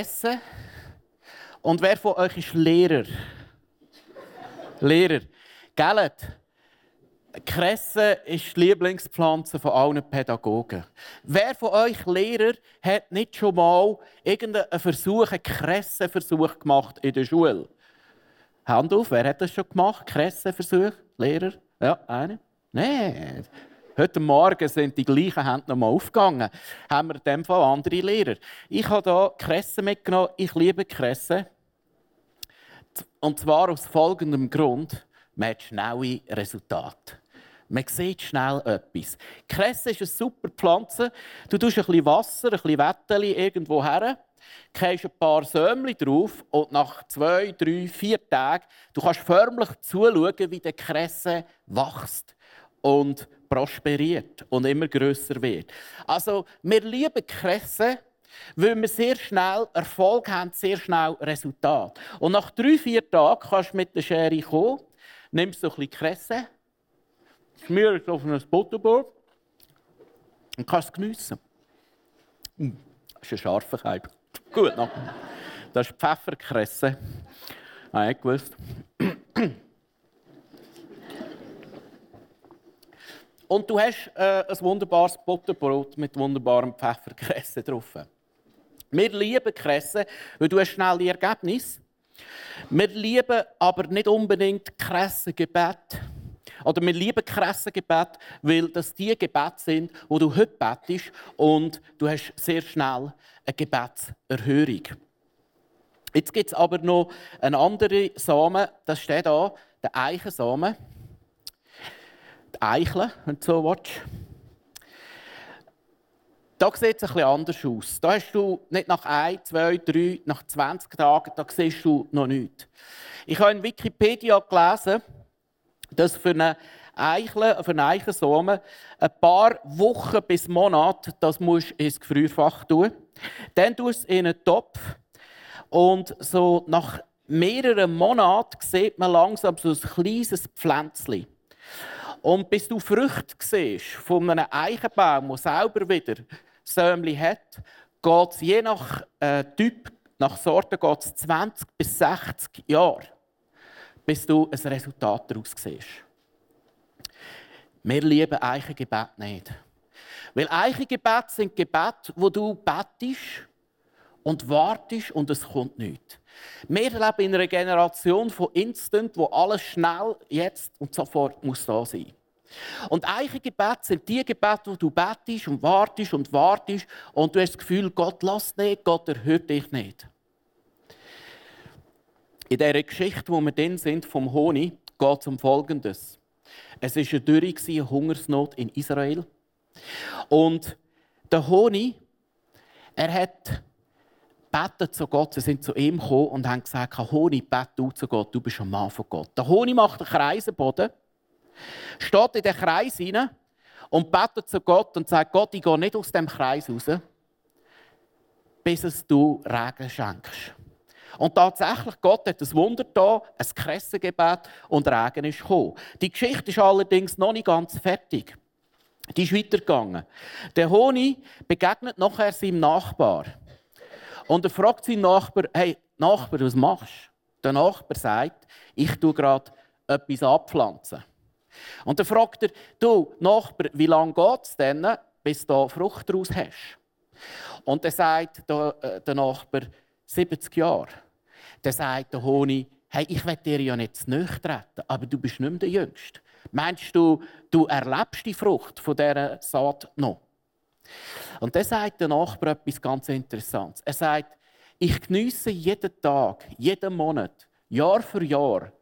Kennt Kresse? Und wer von euch ist Lehrer? Lehrer. Gellet. Kresse ist die Lieblingspflanze von allen Pädagogen. Wer von euch Lehrer hat nicht schon mal irgendeinen Versuch, einen Kressenversuch gemacht in der Schule? Hand auf, wer hat das schon gemacht? Kressenversuch? Lehrer? Ja, einer? Nein. Heute Morgen sind die gleichen Hände noch mal aufgegangen. Haben wir in dem Fall andere Lehrer. Ich habe hier Kresse mitgenommen. Ich liebe Kresse. Und zwar aus folgendem Grund: Man hat schnelle Resultate. Man sieht schnell etwas. Kresse ist eine super Pflanze. Du tust ein bisschen Wasser, ein bisschen Wetteli irgendwo her, gehst ein paar Sämli drauf und nach zwei, drei, vier Tagen du kannst förmlich zuschauen, wie der Kresse wächst und prosperiert und immer größer wird. Also wir lieben Kresse, weil wir sehr schnell Erfolg haben, sehr schnell Resultat. Und nach drei, vier Tagen kannst du mit der Schere kommen, nimmst so ein bisschen Kresse, schmierst auf ein Butterbrot und kannst es geniessen. Mm, das ist ein scharfer Keib. Gut, noch. Das ist Pfefferkresse. Habe ich gewusst. Und du hast äh, ein wunderbares Butterbrot mit wunderbarem Pfefferkresse drauf. Wir lieben Kresse, weil du hast schnelle Ergebnisse. Wir lieben aber nicht unbedingt Kressengebet. Oder wir lieben Kressengebet, weil das die Gebete sind, wo du heute betest und du hast sehr schnell eine Gebetserhörung. Jetzt gibt es aber noch einen anderen Samen, das steht da, der Eichensamen Eicheln, wenn du so willst. Da sieht es bisschen anders aus. Da hast du nicht nach 1, 2, 3, nach 20 Tagen, da siehst du noch nichts. Ich habe in Wikipedia gelesen, dass für eine Eichle, für einen Eichensamen ein paar Wochen bis Monate, das musst ins Gefrierfach tun. Dann tust du es in einen Topf und so nach mehreren Monaten sieht man langsam so ein kleines Pflänzchen. Und bis du Früchte siehst von einem Eichenbaum, der selber wieder Sämli hat, geht es je nach äh, Typ, nach Sorte geht's 20 bis 60 Jahre, bis du ein Resultat daraus siehst. Wir lieben Eichengebet nicht. Weil Eichengebet sind Gebete, wo du bettest und wartest und es kommt nichts. Wir leben in einer Generation von Instant, wo alles schnell, jetzt und sofort muss da sein. Und Eichengebete sind die Gebete, wo du betest und wartest und wartest und du hast das Gefühl, Gott lässt nicht, Gott erhört dich nicht. In dieser Geschichte, wo wir drin sind, vom Honig, geht es um Folgendes. Es war eine Dürre, eine Hungersnot in Israel. Und der Honig, er hat betet zu Gott. Sie sind zu ihm gekommen und haben gesagt, Honig, bete du zu Gott, du bist ein Mann von Gott. Der Honig macht einen Kreis am Boden, steht in den Kreis hinein und betet zu Gott und sagt, Gott, ich gehe nicht aus dem Kreis raus, bis es du Regen schenkst. Und tatsächlich, Gott hat ein Wunder da, ein Kressengebet und Regen ist gekommen. Die Geschichte ist allerdings noch nicht ganz fertig. Die ist weitergegangen. Der Honig begegnet nachher seinem Nachbar. Und er fragt seinen Nachbar, hey, Nachbar, was machst du? Der Nachbar sagt, ich tue gerade etwas abpflanzen. Und dann fragt er, du, Nachbar, wie lange geht es denn, bis du Frucht daraus hast? Und dann sagt der, äh, Nachbar, 70 Jahre. Dann sagt der Honig, hey, ich will dir ja nicht zu treten, aber du bist nicht mehr der Jüngste. Meinst du, du erlebst die Frucht von dieser Saat noch? Und dann sagt der Nachbar etwas ganz Interessantes. Er sagt, ich genieße jeden Tag, jeden Monat, Jahr für Jahr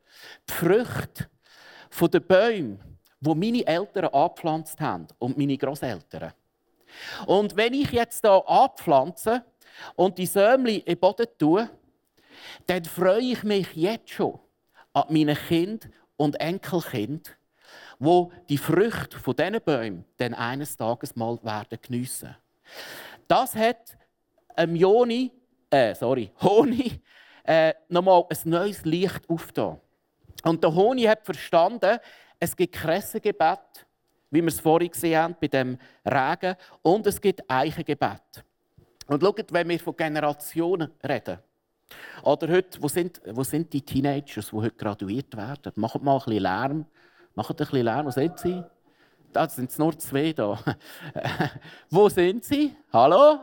die Früchte von den Bäumen, wo meine Eltern angepflanzt haben und meine Großeltern. Und wenn ich jetzt hier anpflanze und die Sämli in den Boden tue, dann freue ich mich jetzt schon an meine Kind und Enkelkind, wo die Früchte von diesen Bäumen dann eines Tages mal werden geniessen. Das hat ähm, Joni, äh, sorry, Honi äh, nochmal ein neues Licht aufgetan. Und der Honi hat verstanden, es gibt Kressengebet, wie wir es vorhin gesehen haben, bei dem Regen, und es gibt Eichengebet. Und schaut, wenn wir von Generationen reden, oder heute, wo sind, wo sind die Teenagers, die heute graduiert werden? Macht mal ein bisschen Lärm. Macht ein bisschen Lärm. Wo sind sie? Da sind es nur zwei da. wo sind sie? Hallo?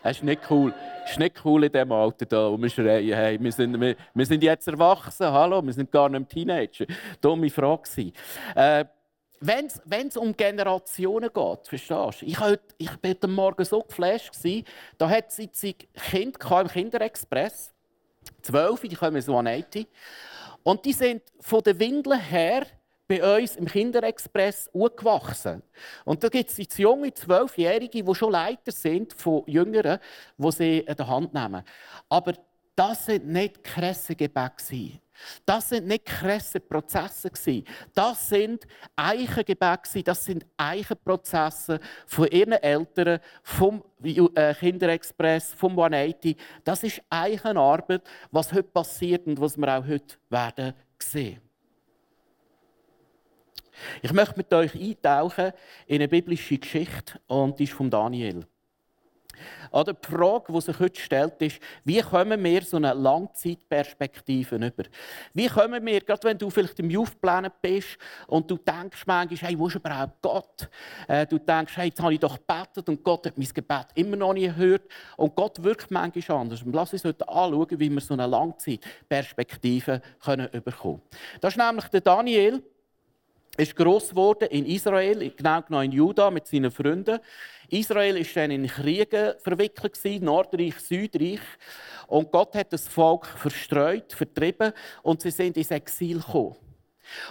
Das ist nicht cool. Das ist nicht cool in diesem Alter, da, wo wir schreien, hey, wir, sind, wir, wir sind jetzt erwachsen, hallo, wir sind gar nicht Teenager. Dumme Frage. Äh, wenn es um Generationen geht, verstehst du? Ich, war heute Morgen so geflasht, da hat es Kind im Kinderexpress, zwölf, die kommen so an 80. Und die sind von den Windeln her bei uns im Kinderexpress aufgewachsen. Und da gibt es junge Zwölfjährige, die schon Leiter sind von Jüngeren, die sie in der Hand nehmen. Aber das sind nicht krasse Gebete. Das sind nicht krasse Prozesse. Das sind Eichengebete, das sind Eichenprozesse von ihren Eltern, vom äh, Kinderexpress, vom 180. Das ist Eichenarbeit, was heute passiert und was wir auch heute werden sehen. Ich möchte mit euch eintauchen in eine biblische Geschichte und die ist von Daniel. Oder die Frage, die sich heute stellt, ist, wie kommen wir so eine Langzeitperspektive über? Wie kommen wir, gerade wenn du vielleicht im Youth-Planet bist und du denkst manchmal, hey, wo ist überhaupt Gott? Äh, du denkst, hey, jetzt habe ich doch gebetet und Gott hat mein Gebet immer noch nicht gehört. Und Gott wirkt manchmal anders. Lass uns heute anschauen, wie wir so eine Langzeitperspektive können bekommen können. Das ist nämlich der Daniel, ist groß geworden in Israel, genau genommen in Juda mit seinen Freunden. Israel ist dann in Kriege verwickelt Nordreich, Südreich, und Gott hat das Volk verstreut, vertrieben, und sie sind ins Exil gekommen.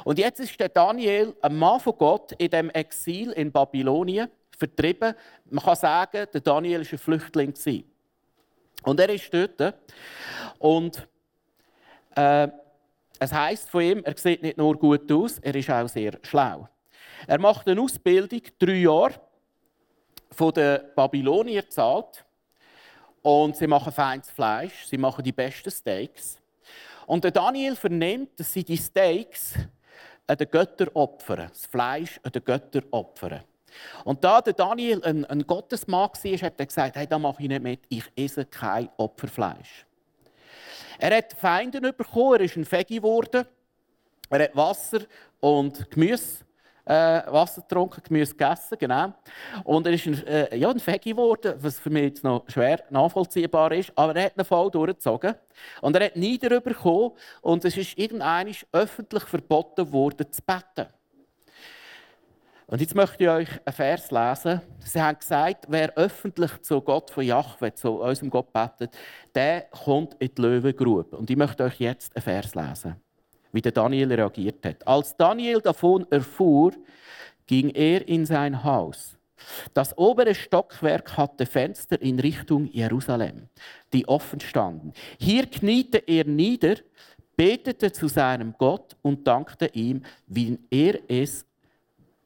Und jetzt ist der Daniel, ein Mann von Gott, in dem Exil in Babylonien vertrieben. Man kann sagen, der Daniel war ein Flüchtling. Und er ist dort. Und äh, es heißt von ihm, er sieht nicht nur gut aus, er ist auch sehr schlau. Er macht eine Ausbildung, drei Jahre, von den Babyloniern zahlt. Und sie machen feines Fleisch, sie machen die besten Steaks. Und der Daniel vernimmt, dass sie die Steaks an den Göttern opfern, das Fleisch an den Göttern opfern. Und da der Daniel ein, ein Gottesmann war, hat er gesagt, hey, da mache ich nicht mit, ich esse kein Opferfleisch. Er hat Feinde bekommen, er ist ein Fegi geworden. Er hat Wasser und Gemüse, äh, Wasser getrunken, Gemüse gegessen, genau. Und er ist ein, äh, ja, ein Fegi geworden, was für mich jetzt noch schwer nachvollziehbar ist. Aber er hat einen Fall durchgezogen. Und er hat Nieder bekommen und es ist irgendwann öffentlich verboten worden, zu beten. Und jetzt möchte ich euch einen Vers lesen. Sie haben gesagt, wer öffentlich zu Gott von Jahwe, zu unserem Gott betet, der kommt in die Löwengrube. Und ich möchte euch jetzt einen Vers lesen, wie der Daniel reagiert hat. Als Daniel davon erfuhr, ging er in sein Haus. Das obere Stockwerk hatte Fenster in Richtung Jerusalem, die offen standen. Hier kniete er nieder, betete zu seinem Gott und dankte ihm, wie er es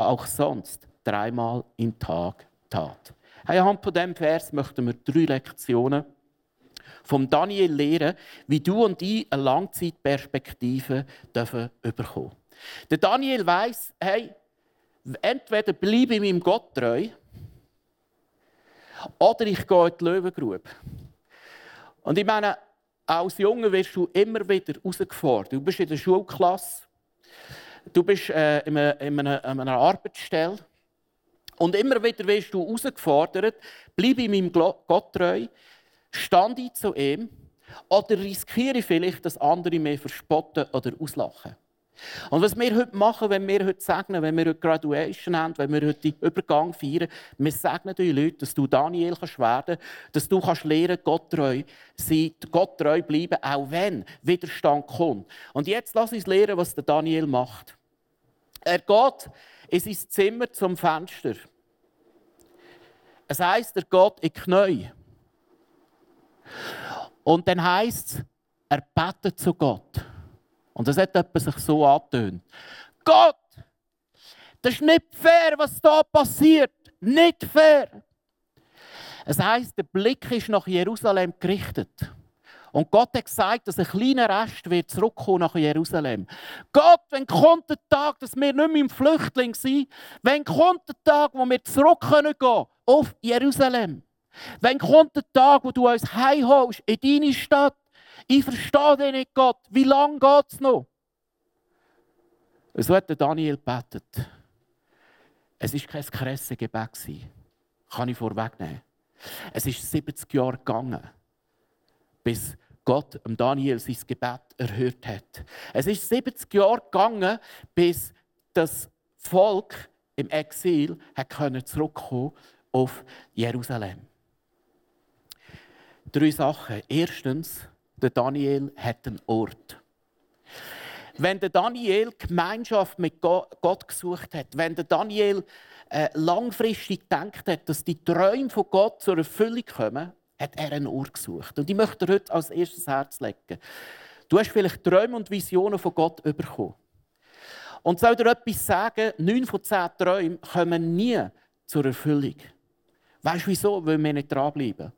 auch sonst dreimal im Tag tat. Anhand von diesem Vers möchten wir drei Lektionen vom Daniel lehren, wie du und ich eine Langzeitperspektive dürfen bekommen. Der Daniel weiß, hey, entweder bleibe ich meinem Gott treu oder ich gehe in die Löwengrube. Und ich meine, als Junge wirst du immer wieder herausgefordert. Du bist in der Schulklasse du bist äh, in, einer, in, einer, in einer Arbeitsstelle und immer wieder wirst du herausgefordert, bleib in meinem Gott treu, stand ich zu ihm Oder riskiere ich vielleicht, dass andere mich verspotten oder auslachen? Und was wir heute machen, wenn wir heute segnen, wenn wir heute Graduation haben, wenn wir heute den Übergang feiern, wir segnen die Leute, dass du Daniel kannst werden dass du kannst lernen, Gott treu sein, Gott treu bleiben, auch wenn Widerstand kommt. Und jetzt lass uns lernen, was der Daniel macht. Er geht in sein Zimmer zum Fenster. Es heisst, er geht in die Knie. Und dann heisst es, er betet zu Gott. Und das hat sich so angetönt. Gott, das ist nicht fair, was da passiert. Nicht fair. Es heisst, der Blick ist nach Jerusalem gerichtet. Und Gott hat gesagt, dass ein kleiner Rest wird zurückkommen nach Jerusalem. Gott, wenn kommt der Tag, dass wir nicht mehr im Flüchtling sind? Wenn kommt der Tag, wo wir zurück können gehen auf Jerusalem? Wenn kommt der Tag, wo du uns heimholst in deine Stadt? Ich verstehe dich nicht, Gott. Wie lange geht es noch? So hat Daniel betet. Es war kein Kressengebet. Kann ich vorwegnehmen. Es ist 70 Jahre gegangen, bis Gott Daniel sein Gebet erhört hat. Es ist 70 Jahre gegangen, bis das Volk im Exil zurückkommen auf Jerusalem. Drei Sachen. Erstens, der Daniel hat einen Ort. Wenn der Daniel Gemeinschaft mit Gott gesucht hat, wenn der Daniel äh, langfristig gedacht hat, dass die Träume von Gott zur Erfüllung kommen, hat er einen Ort gesucht. Und ich möchte dir heute als erstes Herz legen. Du hast vielleicht Träume und Visionen von Gott bekommen. Und soll dir etwas sagen, neun von zehn Träumen kommen nie zur Erfüllung. Weißt du wieso? Weil wir nicht dranbleiben.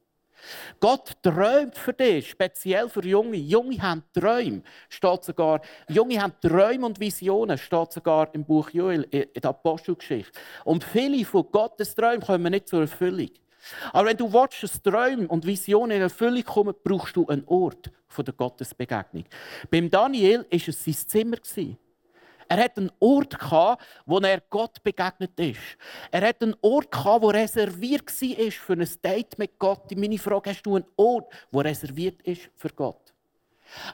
Gott träumt für dich, speziell für Junge. Junge haben Träume, steht sogar. Junge haben Träume und Visionen, steht sogar im Buch Joel, in der Apostelgeschichte. Und viele von Gottes Träumen kommen nicht zur Erfüllung. Aber wenn du willst, dass Träume und Visionen in Erfüllung kommen, brauchst du einen Ort der Gottesbegegnung. Beim Daniel war es sein Zimmer. Er hat einen Ort wo er Gott begegnet ist. Er hat einen Ort wo reserviert war für ein Date mit Gott. Meine Frage: Hast du einen Ort, wo reserviert ist für Gott?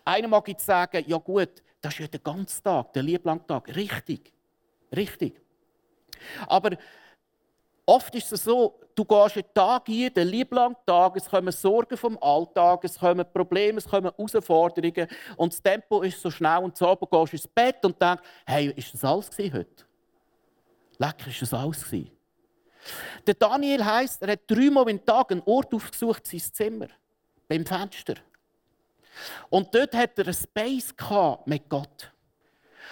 Einer mag jetzt sagen: Ja gut, das ist ja der ganze Tag, der lieblang Tag. Richtig, richtig. Aber Oft ist es so, du gehst einen Tag ein, den lieblangen Tag, es kommen Sorgen vom Alltag, es kommen Probleme, es kommen Herausforderungen und das Tempo ist so schnell und so, gehst du ins Bett und denkst, hey, ist das alles heute? Lecker, ist das alles gewesen? Der Daniel heisst, er hat dreimal am Tag einen Ort aufgesucht, sein Zimmer, beim Fenster. Und dort hat er einen Space mit Gott.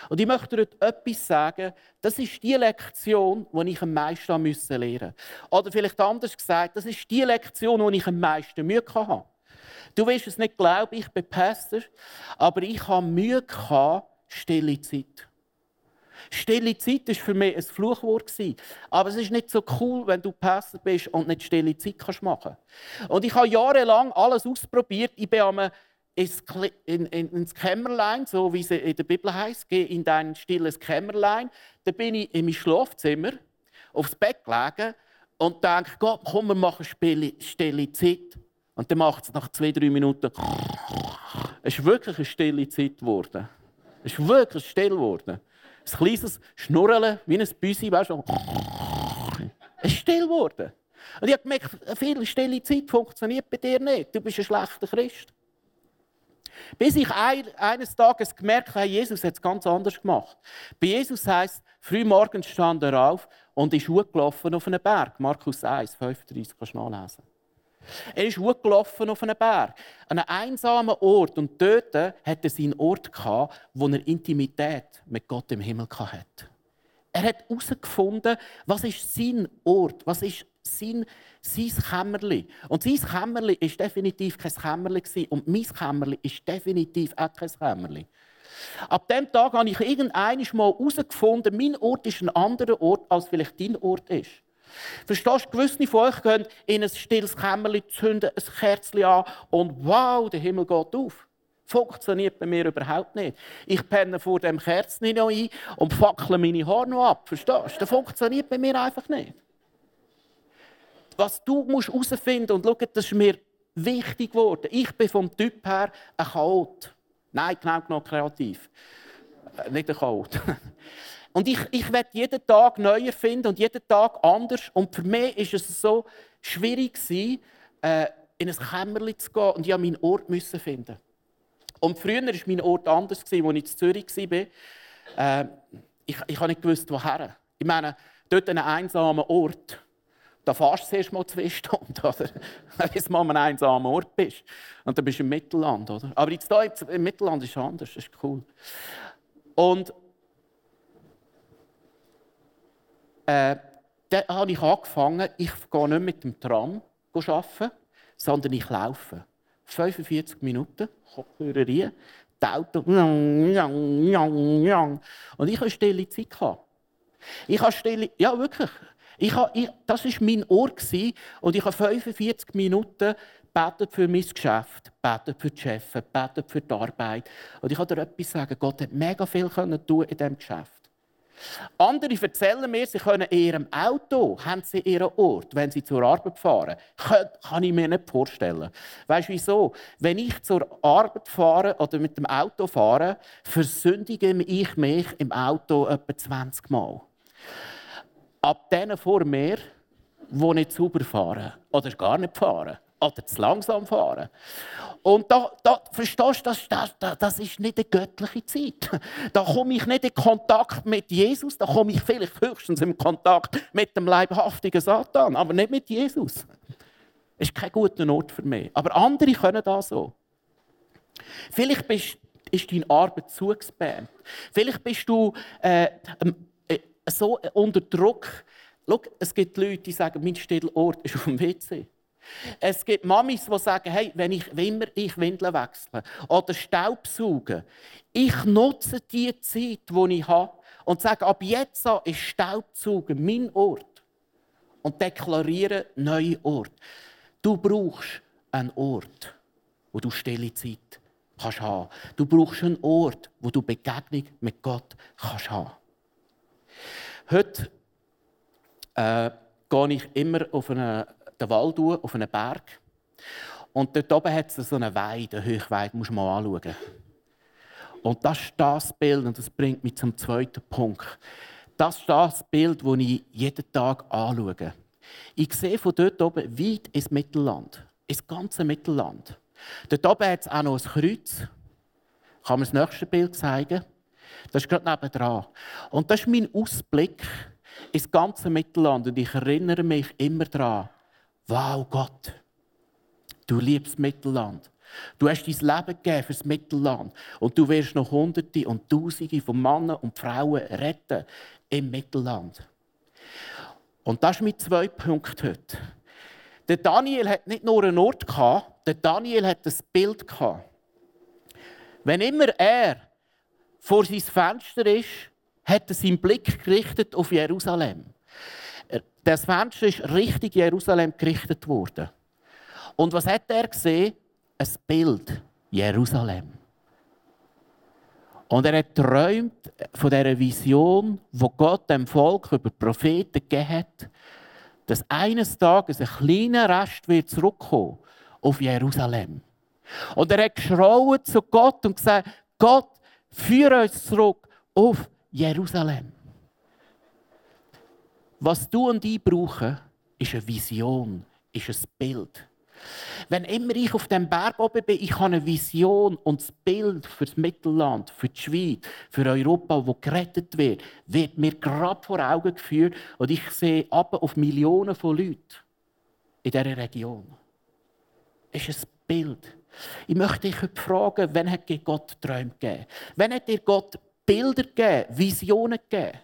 Und ich möchte dir etwas sagen, das ist die Lektion, die ich am meisten lernen musste. Oder vielleicht anders gesagt, das ist die Lektion, die ich am meisten Mühe hatte. Du wirst es nicht glauben, ich bin Pastor, aber ich hatte Mühe, stille Zeit. Stille Zeit war für mich ein Fluchwort. Aber es ist nicht so cool, wenn du Pastor bist und nicht stille Zeit machen kannst. Und ich habe jahrelang alles ausprobiert. Ich bin in, in, ins Kämmerlein, so wie es in der Bibel heißt, geh in dein stilles Kämmerlein. Da bin ich in mein Schlafzimmer aufs Bett gelegen und denke, Gott, komm, wir machen stille, stille Zeit. Und dann macht es nach zwei, drei Minuten. Es ist wirklich eine stille Zeit geworden. Es ist wirklich still geworden. Ein kleines Schnurren, wie ein Büsi, weißt du? Es ist still geworden. Und ich habe gemerkt, viel stille Zeit funktioniert bei dir nicht. Du bist ein schlechter Christ. Bis ich eines Tages gemerkt habe, Jesus hat es ganz anders gemacht. Bei Jesus heißt früh morgens stand er auf und ist hochgelaufen auf einen Berg. Markus 1, 35 kannst du nachlesen. Er ist hochgelaufen auf einen Berg, an einem einsamen Ort. Und dort hat er seinen Ort, gehabt, wo er Intimität mit Gott im Himmel hatte. Er hat herausgefunden, was ist sein Ort, was ist sein, sein Kämmerli. Und sein Kämmerli war definitiv kein Kämmerli und mein Kämmerli ist definitiv auch kein Kämmerli. Ab dem Tag habe ich irgendwann mal herausgefunden, mein Ort ist ein anderer Ort, als vielleicht dein Ort ist. Verstehst du, gewisse von euch gehen in ein stilles Kämmerli, zünden ein Kerzchen an und wow, der Himmel geht auf. Funktioniert bei mir überhaupt nicht. Ich penne vor dem Kerzen noch ein und fackle meine Haare noch ab. Verstehst du? Das funktioniert bei mir einfach nicht was du musst herausfinden und schau, das ist mir wichtig geworden. Ich bin vom Typ her ein Chaot. Nein, genau genommen kreativ. Äh, nicht ein Chaot. Und ich, ich werde jeden Tag neu erfinden und jeden Tag anders. Und für mich ist es so schwierig gewesen, äh, in ein Kämmerchen zu gehen und ich meinen Ort müssen finden. Und früher war mein Ort anders, als ich in Zürich war. Äh, ich, ich habe nicht woher. Ich meine, dort an einem einsamen Ort, da fährst du zuerst mal zwei Stunden, oder? bis mal an einem Ort bist. Und dann bist du im Mittelland, oder? Aber jetzt hier im Mittelland ist es anders, das ist cool. Und äh, dann habe ich angefangen, ich gehe nicht mit dem Tram arbeiten, sondern ich laufe. 45 Minuten, Kopfhörer rein, die Auto, und ich hatte stille Zeit. Ich habe stille, ja wirklich, ich habe, ich, das war mein Ohr und ich habe 45 Minuten betet für mein Geschäft, betet für die Chefs, betet für die Arbeit. Und ich kann dir etwas sagen, Gott hat mega viel in diesem Geschäft. Andere erzählen mir, sie können in ihrem Auto, haben sie ihren Ort, wenn sie zur Arbeit fahren. Kann, kann ich mir nicht vorstellen. Weißt du wieso? Wenn ich zur Arbeit fahre oder mit dem Auto fahre, versündige ich mich im Auto etwa 20 Mal. Ab denen vor mir, die nicht sauber fahren oder gar nicht fahren oder zu langsam fahren. Und da, da verstehst du, das, das, das ist nicht eine göttliche Zeit. Da komme ich nicht in Kontakt mit Jesus, da komme ich vielleicht höchstens in Kontakt mit dem leibhaftigen Satan, aber nicht mit Jesus. Das ist kein guter Ort für mich. Aber andere können das so. Vielleicht bist, ist deine Arbeit zugesperrt. Vielleicht bist du äh, so unter Druck. Schau, es gibt Leute, die sagen, mein Stillort ist auf dem WC. Es gibt Mamis, die sagen, hey, wenn ich immer ich Windeln wechsle oder Staubsaugen, ich nutze die Zeit, die ich habe und sage, ab jetzt ist Staubsaugen mein Ort und deklariere neuen Ort. Du brauchst einen Ort, wo du stille Zeit kannst haben. Du brauchst einen Ort, wo du Begegnung mit Gott kannst haben. Heute äh, gehe ich immer auf eine den Wald auf einen Berg. Und dort oben hat es so eine Weide, eine Hochweide, muss man mal anschauen. Und das ist das Bild, und das bringt mich zum zweiten Punkt. Das ist das Bild, das ich jeden Tag anschaue. Ich sehe von dort oben weit ins Mittelland, ins ganze Mittelland. Dort oben hat es auch noch ein Kreuz. Kann man das nächste Bild zeigen? Das ist gerade nebenan. Und das ist mein Ausblick ins ganze Mittelland. Und ich erinnere mich immer daran, Wow, Gott, du liebst Mittelland. Du hast dein Leben gegeben für das Mittelland. Und du wirst noch Hunderte und Tausende von Männern und Frauen retten im Mittelland. Und das ist mein zwei Punkt heute. Der Daniel hat nicht nur einen Ort der Daniel hat ein Bild. Wenn immer er vor sein Fenster ist, hat er seinen Blick gerichtet auf Jerusalem. Das Fenster ist richtig Jerusalem gerichtet worden. Und was hat er gesehen? Ein Bild. Jerusalem. Und er hat träumt von dieser Vision, wo Gott dem Volk über Propheten gegeben hat, dass eines Tages ein kleiner Rest wird zurückkommen auf Jerusalem. Und er hat geschrauen zu Gott und gesagt: Gott, führe uns zurück auf Jerusalem. Was du und ich brauchen, ist eine Vision, ist ein Bild. Wenn immer ich auf dem Berg oben bin, ich habe eine Vision und das Bild für das Mittelland, für die Schweiz, für Europa, wo gerettet wird, wird mir gerade vor Augen geführt und ich sehe ab auf Millionen von Leuten in dieser Region. Es ist ein Bild. Ich möchte dich heute fragen, wann hat dir Gott Träume gegeben? Wann hat dir Gott Bilder gegeben, Visionen gegeben?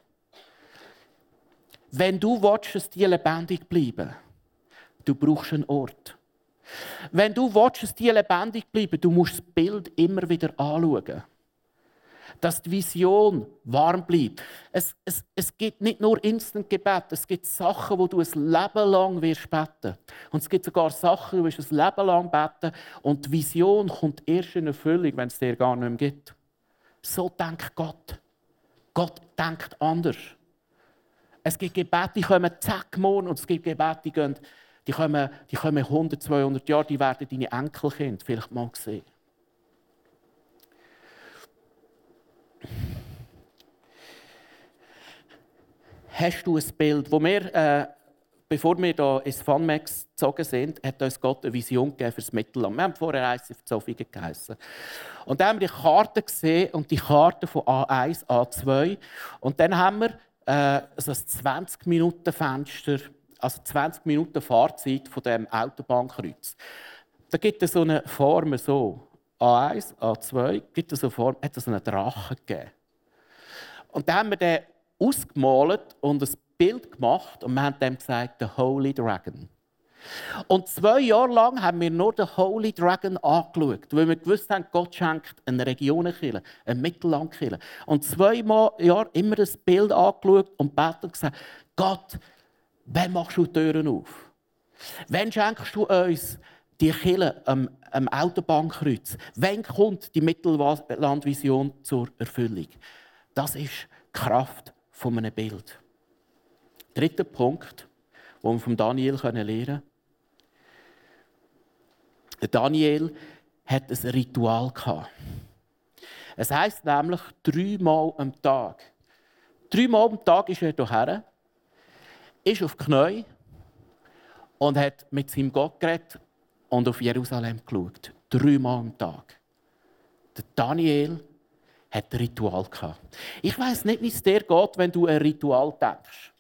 Wenn du willst, dass die lebendig bleiben, du brauchst einen Ort. Wenn du willst, dass die lebendig bleiben, du musst das Bild immer wieder anschauen. Dass die Vision warm bleibt. Es, es, es gibt nicht nur Instant-Gebet, es gibt Sachen, wo du ein Leben lang wirst beten. Und es gibt sogar Sachen, wo du ein Leben lang beten und die Vision kommt erst in Erfüllung, wenn es dir gar nicht mehr gibt. So denkt Gott. Gott denkt anders. Es gibt Gebete, die kommen zack morgen und es gibt Gebete, die gehen die kommen, die kommen 100, 200 Jahre, die werden deine Enkelkind vielleicht mal sehen. Hast du ein Bild, wo wir, äh, bevor wir hier ins Funmax gezogen sind, hat uns Gott eine Vision gegeben für das Mittelland. Wir haben vorher ICF Zofingen geheißen. Und dann haben wir die Karte gesehen und die Karte von A1, A2. Und dann haben wir äh, so ein 20-Minuten-Fenster, also 20 Minuten Fahrzeit von dem Autobahnkreuz. Da gibt es so eine Form so. A1, A2, gibt es so eine Form, hat es einen Drachen gegeben. Und dann haben wir den ausgemalt und ein Bild gemacht und wir haben dem gesagt, der Holy Dragon. Und zwei Jahre lang haben wir nur den Holy Dragon angeschaut, weil wir gewusst haben, Gott schenkt eine Regionenkille, eine Mittellandkille. Und zwei Jahre immer das Bild angeschaut und betet und gesagt, Gott, wann machst du die Türen auf? Wann schenkst du uns die Kille am, am Autobahnkreuz? Wann kommt die Mittellandvision zur Erfüllung? Das ist Kraft von einem Bild. Dritter Punkt, den wir von Daniel lernen können. Daniel hat ein Ritual Es heißt nämlich dreimal am Tag. Dreimal am Tag ist er hierher, ist auf die und hat mit seinem Gott geredet und auf Jerusalem geschaut. Dreimal am Tag. Der Daniel hat ein Ritual gehabt. Ich weiß nicht, wie es dir geht, wenn du ein Ritual denkst.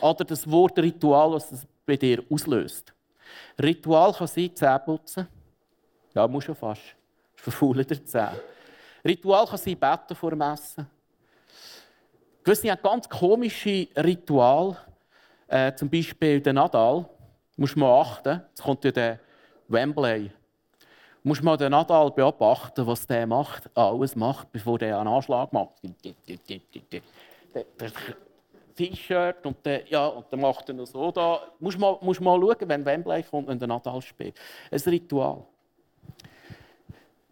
Oder das Wort Ritual, was es bei dir auslöst. Ritual kann sein, Zähne putzen. Ja, muss schon fast. Verfaulen der Zähne. Ritual kann sein, beten vor dem Essen. Gewisse haben ganz komische Rituale. Äh, zum Beispiel der Nadal. Muss man achten. Jetzt kommt ja der Wembley musst mal den Nadal beobachten, was der macht, alles macht, bevor der einen Anschlag macht. T-Shirt und der, ja, und dann macht er so da. Musst mal, musst mal schauen, wenn Wembley kommt und der Nadal spielt. Ein Ritual.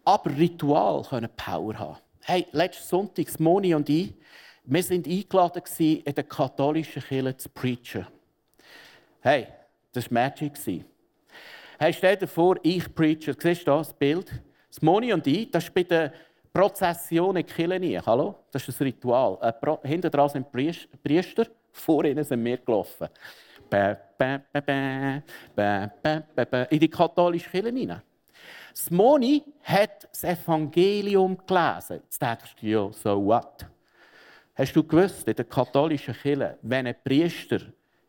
Aber Ritual können Power haben. Hey, letzten Sonntag, Moni und ich, wir sind eingeladen in der katholischen Kirche zu preachen. Hey, das war Magic. Hey, stell dir vor, ich preache. Siehst du das Bild? Das Moni und ich, das ist bei der Prozession in Kirche Hallo? Das ist ein Ritual. Äh, hinten dran sind Priester, vor ihnen sind wir gelaufen. in die katholische Kirche hinein. Das Moni hat das Evangelium gelesen. Jetzt denkst du, ja, so what? Hast du gewusst, in der katholischen Kirche, wenn ein Priester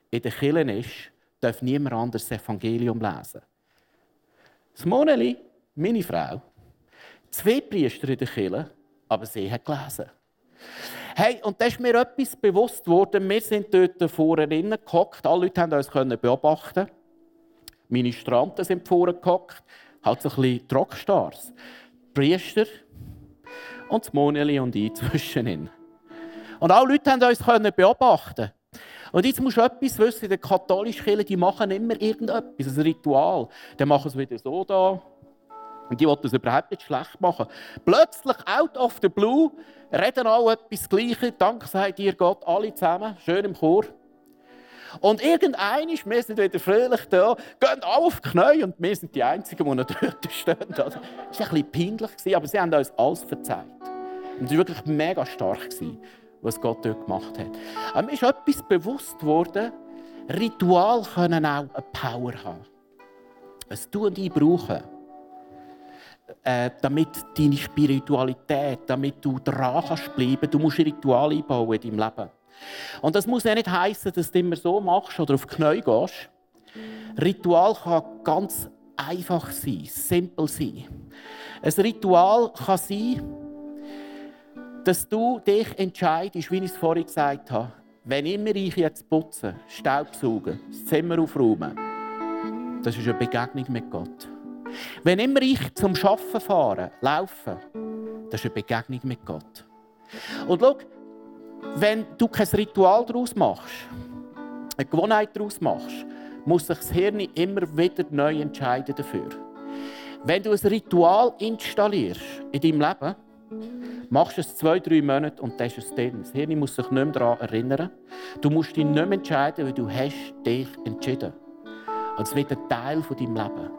in der Kirche ist, darf niemand anderes das Evangelium lesen. Das Moneli, meine Frau, zwei Priester in der Kirche, aber sie hat gelesen. Hey, und da ist mir etwas bewusst geworden. Wir sind dort vorne gehockt. Alle Leute konnten uns beobachten. Meine Stranden sind vorne gehockt. Halt so ein bisschen Rockstars. Priester und das Moneli und ich zwischen ihnen. Und alle Leute konnten uns beobachten. Und jetzt musst du etwas wissen, der katholischen Kirche, die machen immer irgendetwas, ein Ritual. Die machen es wieder so da. Und die wollen das überhaupt nicht schlecht machen. Plötzlich, out of the blue, reden alle etwas Gleiches. Dank sei dir Gott, alle zusammen, schön im Chor. Und irgendein ist, wir sind wieder fröhlich da, gehen alle auf die Knie und wir sind die Einzigen, die noch dort stehen. Das war ein bisschen peinlich, aber sie haben uns alles verzeiht. Und es war wirklich mega stark was Gott dort gemacht hat. Mir ist etwas bewusst worden, Ritual können auch eine Power haben. Es du und ich brauchen, äh, damit deine Spiritualität, damit du dran kannst bleiben, du musst Ritual einbauen in deinem Leben. Und das muss ja nicht heißen, dass du immer so machst oder auf die Knie gehst. Ritual kann ganz einfach sein, simpel sein. Ein Ritual kann sein, dass du dich entscheidest, wie ich es vorhin gesagt habe, wenn immer ich jetzt putze, Staubsaugen, das Zimmer aufräumen, das ist eine Begegnung mit Gott. Wenn immer ich zum Arbeiten fahre, laufe, das ist eine Begegnung mit Gott. Und schau, wenn du kein Ritual daraus machst, eine Gewohnheit daraus machst, muss sich das Hirn immer wieder neu entscheiden dafür. Wenn du ein Ritual installierst in deinem Leben, Machst es zwei, drei Monate und dann ist es drin. Das Hirn muss sich nicht mehr daran erinnern. Du musst dich nicht mehr entscheiden, weil du hast dich entschieden. Und es wird ein Teil von deinem Leben.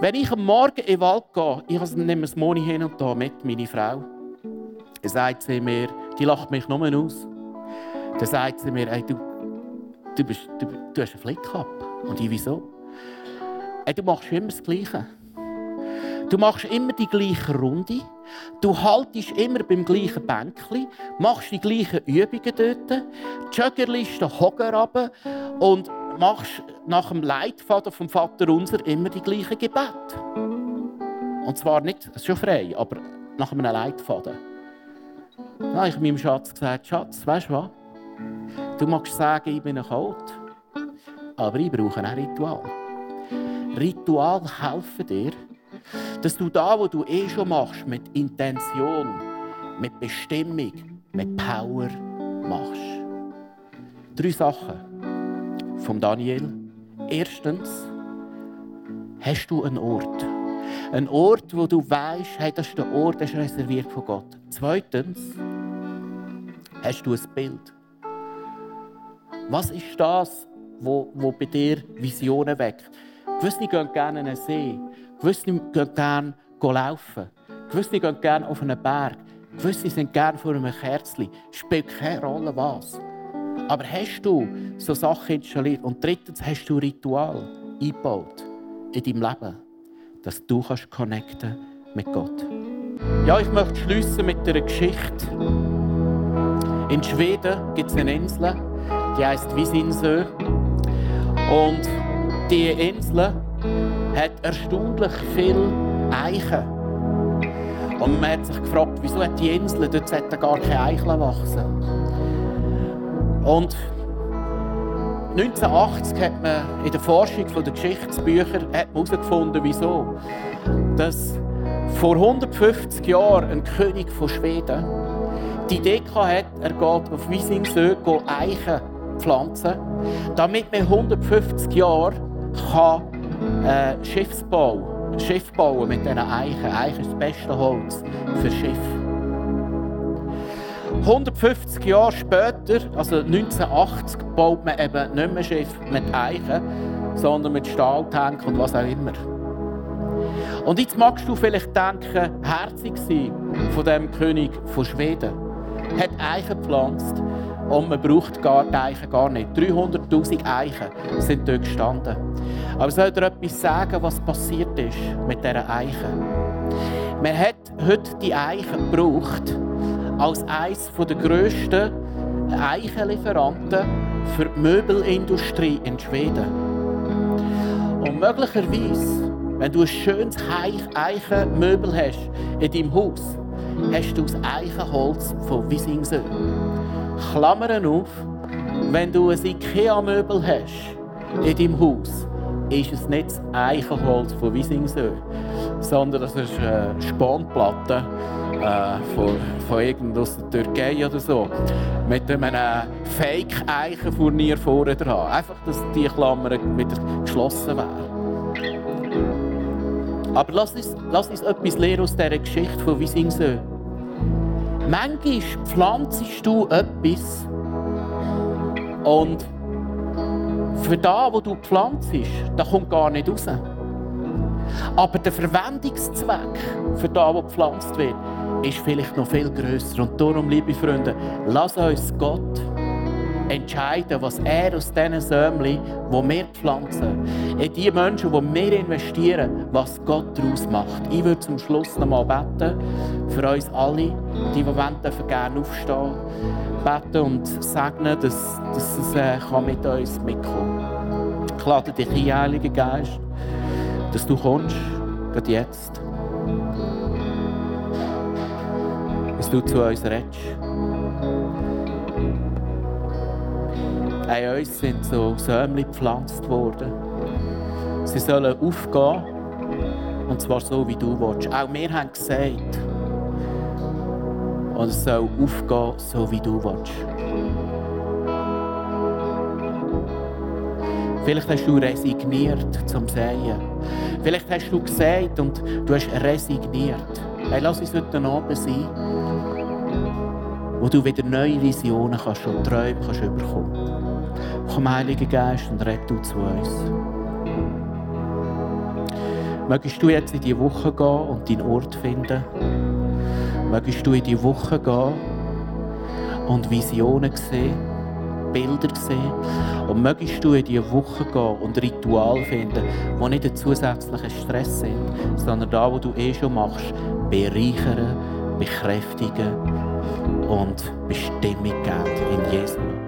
Wenn ich am Morgen in den Wald gehe, ich nehme das Moni hin und da mit, meine Frau, dann sagt sie mir, die lacht mich nur aus. Dann sagt sie mir, hey, du, du, bist, du, du hast einen Flick ab. Und ich, wieso? Hey, du machst immer das Gleiche. Du machst immer die gleiche Runde. Du haltest immer beim gleichen Bänkchen, machst die gleichen Übungen dort, joggerst den Hocker runter und machst nach dem Leitfaden vom Vater unser immer die gleichen Gebete. Und zwar nicht, schon frei, aber nach einem Leitfaden. Dann habe ich meinem Schatz gesagt, Schatz, weißt du was? Du magst sagen, ich bin Kalt, aber ich brauche ein Ritual. Ritual helfen dir, dass du da, wo du eh schon machst, mit Intention, mit Bestimmung, mit Power machst. Drei Sachen von Daniel. Erstens, hast du einen Ort. Ein Ort, wo du weißt, hey, das ist der Ort, der ist reserviert von Gott. Zweitens, hast du ein Bild. Was ist das, wo, wo bei dir Visionen weckt? Gewisse gehen gerne an einen See. Gewisse gehen gerne laufen. Gewisse gehen gerne auf einen Berg. Gewisse sind gerne vor einem Kerzchen. Spielt keine Rolle, was. Aber hast du so Sachen installiert? Und drittens, hast du Ritual eingebaut in deinem Leben, dass du kannst connecten mit Gott. Ja, ich möchte schließen mit einer Geschichte. In Schweden gibt es eine Insel, die heißt Visinsö. Und die Insel hat erstaunlich viele Eichen. Und man hat sich gefragt, wieso hat die Insel, dort sollten gar keine Eicheln wachsen. Und 1980 hat man in der Forschung der Geschichtsbücher herausgefunden, wieso. Dass vor 150 Jahren ein König von Schweden die Idee hatte, er geht auf Wiesingsö Eichen pflanzen, damit man 150 Jahre kann äh, Schiffsbau, Schiff mit diesen Eichen. Eichen ist das beste Holz für Schiffe. 150 Jahre später, also 1980, baut man eben nicht mehr Schiff mit Eichen, sondern mit Stahltank und was auch immer. Und jetzt magst du vielleicht denken, herzig sein von dem König von Schweden. Hat Eichen gepflanzt und man braucht gar die Eichen gar nicht. 300'000 Eichen sind dort gestanden. Aber soll dir etwas sagen, was passiert ist mit dieser Eichen? Man hat heute die Eichen gebraucht als eines der grössten Eichenlieferanten für die Möbelindustrie in Schweden. Und möglicherweise, wenn du ein schönes Eichenmöbel hast in deinem Haus, hast du das Eichenholz von Wisingsö. Klammern auf, wenn du ein Ikea-Möbel hast in deinem Haus, ist es nicht das Eichenholz von Wisingsö, sondern das ist eine Spanplatte äh, von, von irgend aus der Türkei oder so. Mit einem Fake-Eichenfurnier vorne dran. Einfach, dass die Klammer wieder geschlossen wäre. Aber lass uns, lass uns etwas lernen aus dieser Geschichte von Wisingsö. Manchmal pflanzest du etwas und für das, was du pflanzt, da kommt gar nicht raus. Aber der Verwendungszweck für das, was gepflanzt wird, ist vielleicht noch viel grösser. Und darum, liebe Freunde, lass uns Gott entscheiden, was er aus diesen Sämli, die wir pflanzen, in die Menschen, die wir investieren, was Gott daraus macht. Ich würde zum Schluss noch mal beten für uns alle, die, die wollen, gerne aufstehen, beten und segnen, dass, dass es äh, mit uns mitkommen kann. Ich lade dich ein, Heiliger Geist, dass du kommst, gerade jetzt. Dass du zu uns redest. An uns sind so Sämli gepflanzt worden. Sie sollen aufgehen, und zwar so, wie du willst. Auch wir haben gesagt, und es soll aufgehen, so wie du willst. Vielleicht hast du resigniert zum Sehen. Vielleicht hast du gesagt und du hast resigniert. Hey, lass uns heute Abend sein, wo du wieder neue Visionen kannst und Träume kannst bekommen Komm, Heiliger Geist, und red du zu uns. Mögest du jetzt in die Woche gehen und deinen Ort finden? Mögest du in die Woche gehen und Visionen sehen, Bilder sehen? Und mögest du in die Woche gehen und Ritual finden, die nicht ein zusätzlicher Stress sind, sondern da, wo du eh schon machst, bereichern, bekräftigen und Bestimmung geben in Jesu